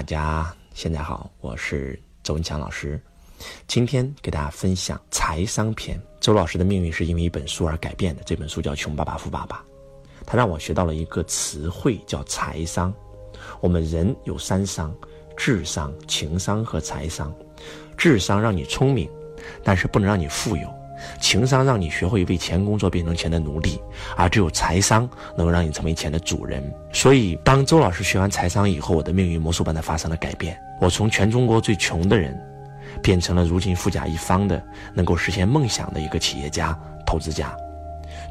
大家现在好，我是周文强老师。今天给大家分享财商篇。周老师的命运是因为一本书而改变的，这本书叫《穷爸爸富爸爸》，他让我学到了一个词汇叫财商。我们人有三商：智商、情商和财商。智商让你聪明，但是不能让你富有；情商让你学会为钱工作，变成钱的奴隶；而只有财商能够让你成为钱的主人。所以，当周老师学完财商以后，我的命运魔术般的发生了改变。我从全中国最穷的人，变成了如今富甲一方的、能够实现梦想的一个企业家、投资家，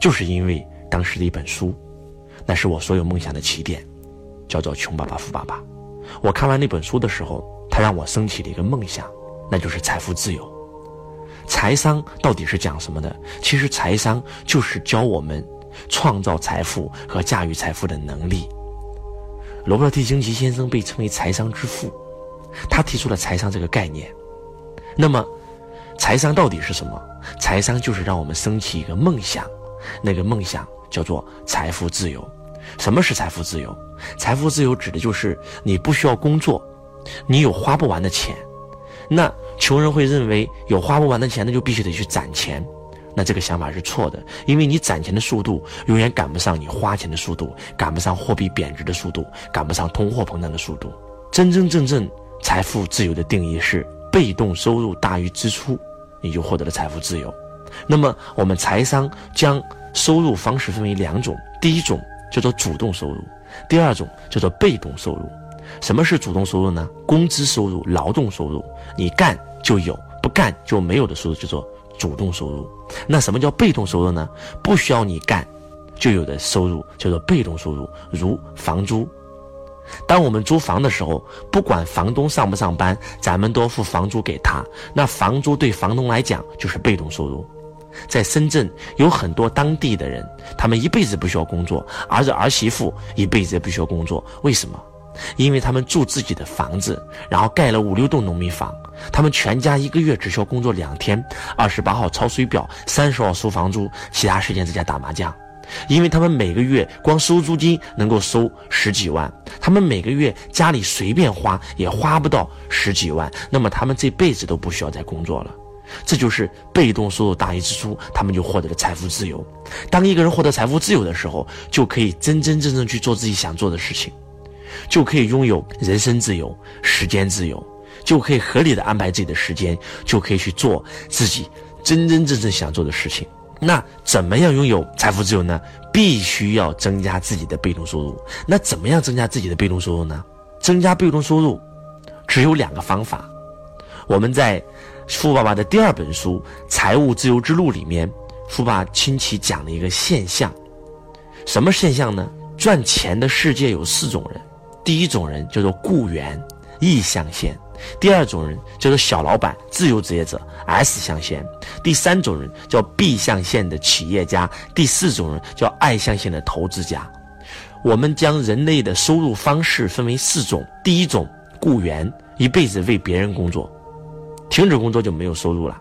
就是因为当时的一本书，那是我所有梦想的起点，叫做《穷爸爸富爸爸》。我看完那本书的时候，它让我升起了一个梦想。那就是财富自由。财商到底是讲什么的？其实财商就是教我们创造财富和驾驭财富的能力。罗伯特 ·T· 清崎先生被称为财商之父，他提出了财商这个概念。那么，财商到底是什么？财商就是让我们升起一个梦想，那个梦想叫做财富自由。什么是财富自由？财富自由指的就是你不需要工作，你有花不完的钱。那穷人会认为有花不完的钱，那就必须得去攒钱。那这个想法是错的，因为你攒钱的速度永远赶不上你花钱的速度，赶不上货币贬值的速度，赶不上通货膨胀的速度。真真正正财富自由的定义是被动收入大于支出，你就获得了财富自由。那么我们财商将收入方式分为两种，第一种叫做主动收入，第二种叫做被动收入。什么是主动收入呢？工资收入、劳动收入，你干就有，不干就没有的收入叫做主动收入。那什么叫被动收入呢？不需要你干就有的收入叫做被动收入，如房租。当我们租房的时候，不管房东上不上班，咱们都付房租给他。那房租对房东来讲就是被动收入。在深圳有很多当地的人，他们一辈子不需要工作，儿子儿媳妇一辈子也不需要工作，为什么？因为他们住自己的房子，然后盖了五六栋农民房，他们全家一个月只需要工作两天，二十八号抄水表，三十号收房租，其他时间在家打麻将。因为他们每个月光收租金能够收十几万，他们每个月家里随便花也花不到十几万，那么他们这辈子都不需要再工作了。这就是被动收入大于支出，他们就获得了财富自由。当一个人获得财富自由的时候，就可以真真正正去做自己想做的事情。就可以拥有人身自由、时间自由，就可以合理的安排自己的时间，就可以去做自己真真正正想做的事情。那怎么样拥有财富自由呢？必须要增加自己的被动收入。那怎么样增加自己的被动收入呢？增加被动收入只有两个方法。我们在《富爸爸》的第二本书《财务自由之路》里面，富爸亲戚讲了一个现象。什么现象呢？赚钱的世界有四种人。第一种人叫做雇员，E 象限；第二种人叫做小老板、自由职业者，S 象限；第三种人叫 B 象限的企业家；第四种人叫 I 象限的投资家。我们将人类的收入方式分为四种：第一种，雇员，一辈子为别人工作，停止工作就没有收入了，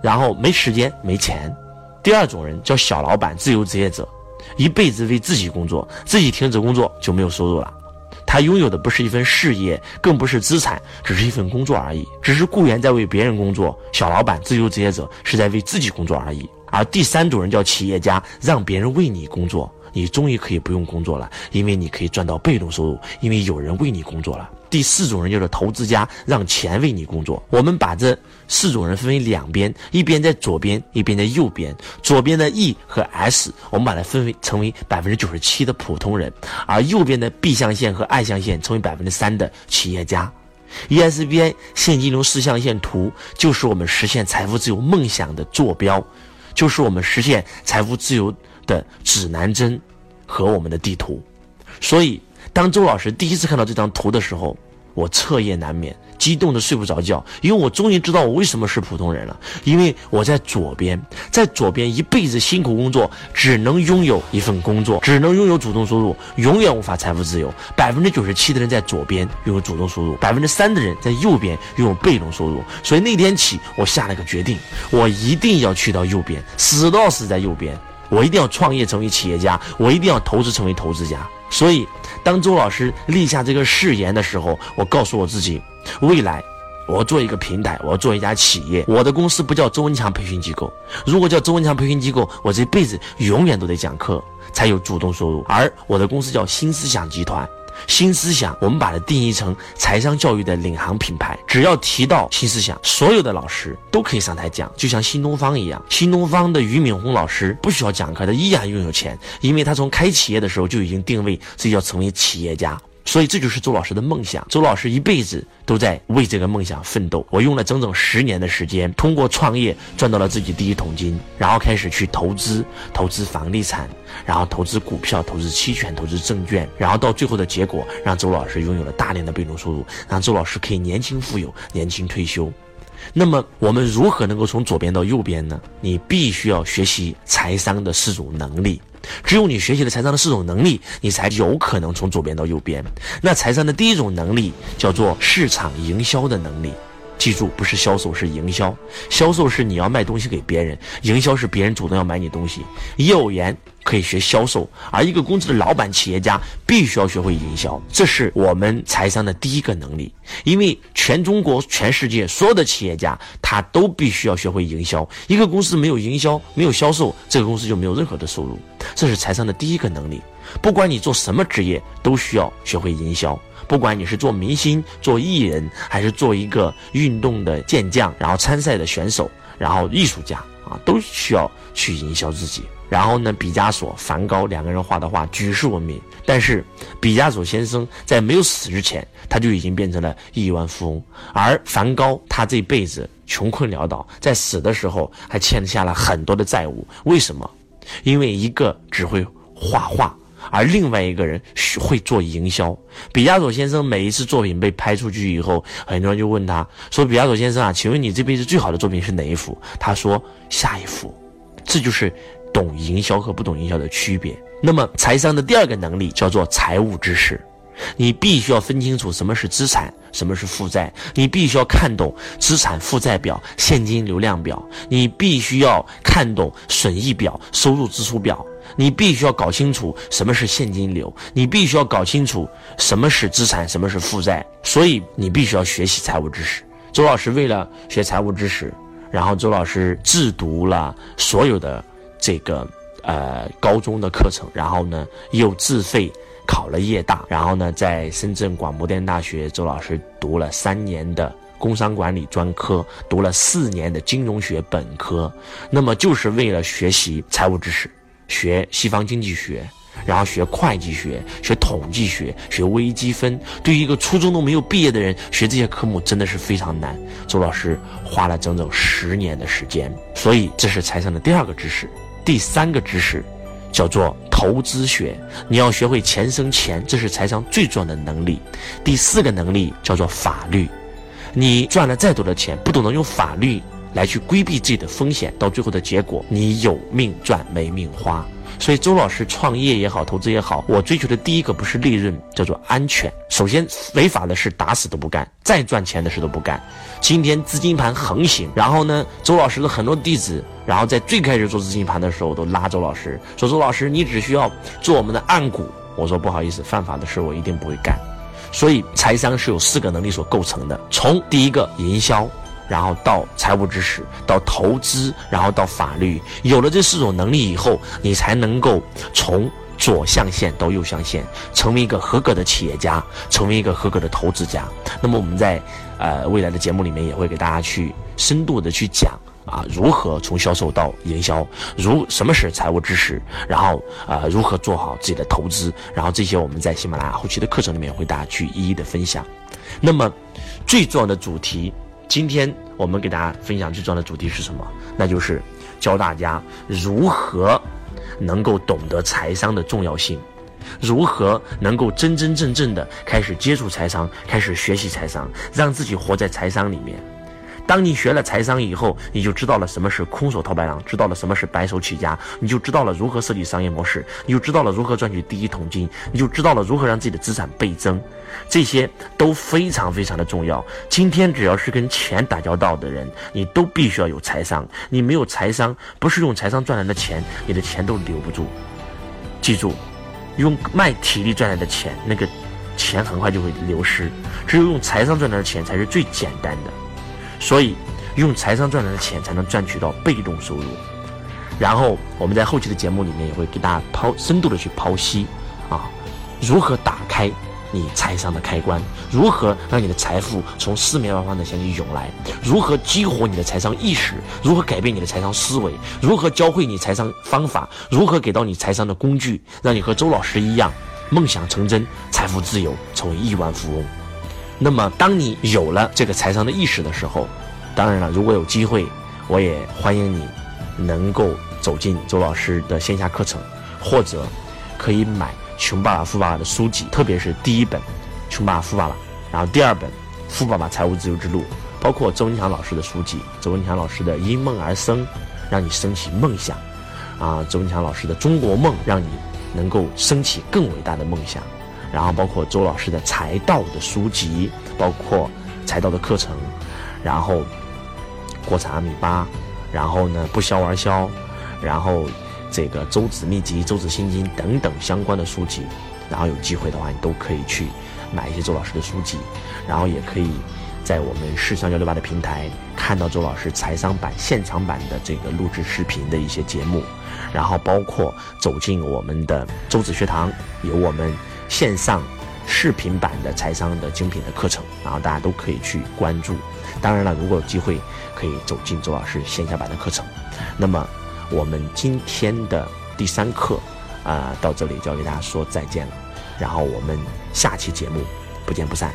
然后没时间、没钱；第二种人叫小老板、自由职业者，一辈子为自己工作，自己停止工作就没有收入了。他拥有的不是一份事业，更不是资产，只是一份工作而已。只是雇员在为别人工作，小老板、自由职业者是在为自己工作而已。而第三种人叫企业家，让别人为你工作。你终于可以不用工作了，因为你可以赚到被动收入，因为有人为你工作了。第四种人就是投资家，让钱为你工作。我们把这四种人分为两边，一边在左边，一边在右边。左边的 E 和 S，我们把它分为成为百分之九十七的普通人，而右边的 B 象限和 I 象限成为百分之三的企业家。ESBI 现金流四象限图就是我们实现财富自由梦想的坐标，就是我们实现财富自由。的指南针和我们的地图，所以当周老师第一次看到这张图的时候，我彻夜难眠，激动的睡不着觉，因为我终于知道我为什么是普通人了。因为我在左边，在左边一辈子辛苦工作，只能拥有一份工作，只能拥有主动收入，永远无法财富自由。百分之九十七的人在左边拥有主动收入，百分之三的人在右边拥有被动收入。所以那天起，我下了个决定，我一定要去到右边，死都要死在右边。我一定要创业成为企业家，我一定要投资成为投资家。所以，当周老师立下这个誓言的时候，我告诉我自己，未来我要做一个平台，我要做一家企业。我的公司不叫周文强培训机构，如果叫周文强培训机构，我这辈子永远都得讲课才有主动收入。而我的公司叫新思想集团。新思想，我们把它定义成财商教育的领航品牌。只要提到新思想，所有的老师都可以上台讲，就像新东方一样。新东方的俞敏洪老师不需要讲课，他依然拥有钱，因为他从开企业的时候就已经定位自己要成为企业家。所以这就是周老师的梦想。周老师一辈子都在为这个梦想奋斗。我用了整整十年的时间，通过创业赚到了自己第一桶金，然后开始去投资，投资房地产，然后投资股票，投资期权，投资证券，然后到最后的结果，让周老师拥有了大量的被动收入，让周老师可以年轻富有，年轻退休。那么我们如何能够从左边到右边呢？你必须要学习财商的四种能力。只有你学习了财商的四种能力，你才有可能从左边到右边。那财商的第一种能力叫做市场营销的能力。记住，不是销售，是营销。销售是你要卖东西给别人，营销是别人主动要买你东西。业务员可以学销售，而一个公司的老板、企业家必须要学会营销。这是我们财商的第一个能力。因为全中国、全世界所有的企业家，他都必须要学会营销。一个公司没有营销、没有销售，这个公司就没有任何的收入。这是财商的第一个能力。不管你做什么职业，都需要学会营销。不管你是做明星、做艺人，还是做一个运动的健将，然后参赛的选手，然后艺术家啊，都需要去营销自己。然后呢，毕加索、梵高两个人画的画举世闻名，但是毕加索先生在没有死之前，他就已经变成了亿万富翁，而梵高他这辈子穷困潦倒，在死的时候还欠下了很多的债务。为什么？因为一个只会画画。而另外一个人会做营销。毕加索先生每一次作品被拍出去以后，很多人就问他说：“毕加索先生啊，请问你这辈子最好的作品是哪一幅？”他说：“下一幅。”这就是懂营销和不懂营销的区别。那么，财商的第二个能力叫做财务知识。你必须要分清楚什么是资产，什么是负债。你必须要看懂资产负债表、现金流量表。你必须要看懂损益表、收入支出表。你必须要搞清楚什么是现金流。你必须要搞清楚什么是资产，什么是负债。所以你必须要学习财务知识。周老师为了学财务知识，然后周老师自读了所有的这个呃高中的课程，然后呢又自费。考了夜大，然后呢，在深圳广播电视大学，周老师读了三年的工商管理专科，读了四年的金融学本科，那么就是为了学习财务知识，学西方经济学，然后学会计学，学统计学，学微积分。对于一个初中都没有毕业的人，学这些科目真的是非常难。周老师花了整整十年的时间，所以这是财商的第二个知识，第三个知识。叫做投资学，你要学会钱生钱，这是财商最重要的能力。第四个能力叫做法律，你赚了再多的钱，不懂得用法律来去规避自己的风险，到最后的结果，你有命赚没命花。所以周老师创业也好，投资也好，我追求的第一个不是利润，叫做安全。首先，违法的事打死都不干，再赚钱的事都不干。今天资金盘横行，然后呢，周老师的很多弟子，然后在最开始做资金盘的时候，都拉周老师说：“周老师，你只需要做我们的暗股。”我说：“不好意思，犯法的事我一定不会干。”所以，财商是有四个能力所构成的，从第一个营销。然后到财务知识，到投资，然后到法律，有了这四种能力以后，你才能够从左象限到右象限，成为一个合格的企业家，成为一个合格的投资家。那么我们在呃未来的节目里面也会给大家去深度的去讲啊，如何从销售到营销，如什么是财务知识，然后啊如何做好自己的投资，然后这些我们在喜马拉雅后期的课程里面会大家去一一的分享。那么最重要的主题。今天我们给大家分享最重要的主题是什么？那就是教大家如何能够懂得财商的重要性，如何能够真真正正的开始接触财商，开始学习财商，让自己活在财商里面。当你学了财商以后，你就知道了什么是空手套白狼，知道了什么是白手起家，你就知道了如何设计商业模式，你就知道了如何赚取第一桶金，你就知道了如何让自己的资产倍增，这些都非常非常的重要。今天只要是跟钱打交道的人，你都必须要有财商。你没有财商，不是用财商赚来的钱，你的钱都留不住。记住，用卖体力赚来的钱，那个钱很快就会流失。只有用财商赚来的钱才是最简单的。所以，用财商赚来的钱才能赚取到被动收入。然后，我们在后期的节目里面也会给大家剖深度的去剖析，啊，如何打开你财商的开关，如何让你的财富从四面八方的向你涌来，如何激活你的财商意识，如何改变你的财商思维，如何教会你财商方法，如何给到你财商的工具，让你和周老师一样梦想成真，财富自由，成为亿万富翁。那么，当你有了这个财商的意识的时候，当然了，如果有机会，我也欢迎你能够走进周老师的线下课程，或者可以买《穷爸爸富爸爸》的书籍，特别是第一本《穷爸爸富爸爸》，然后第二本《富爸爸财务自由之路》，包括周文强老师的书籍，周文强老师的《因梦而生》，让你升起梦想，啊，周文强老师的《中国梦》，让你能够升起更伟大的梦想。然后包括周老师的财道的书籍，包括财道的课程，然后国产阿米巴，然后呢不销而销，然后这个周子秘籍、周子心经等等相关的书籍，然后有机会的话，你都可以去买一些周老师的书籍，然后也可以在我们市商幺六八的平台看到周老师财商版现场版的这个录制视频的一些节目，然后包括走进我们的周子学堂，有我们。线上视频版的财商的精品的课程，然后大家都可以去关注。当然了，如果有机会可以走进周老师线下版的课程。那么我们今天的第三课啊，到这里就要给大家说再见了。然后我们下期节目不见不散。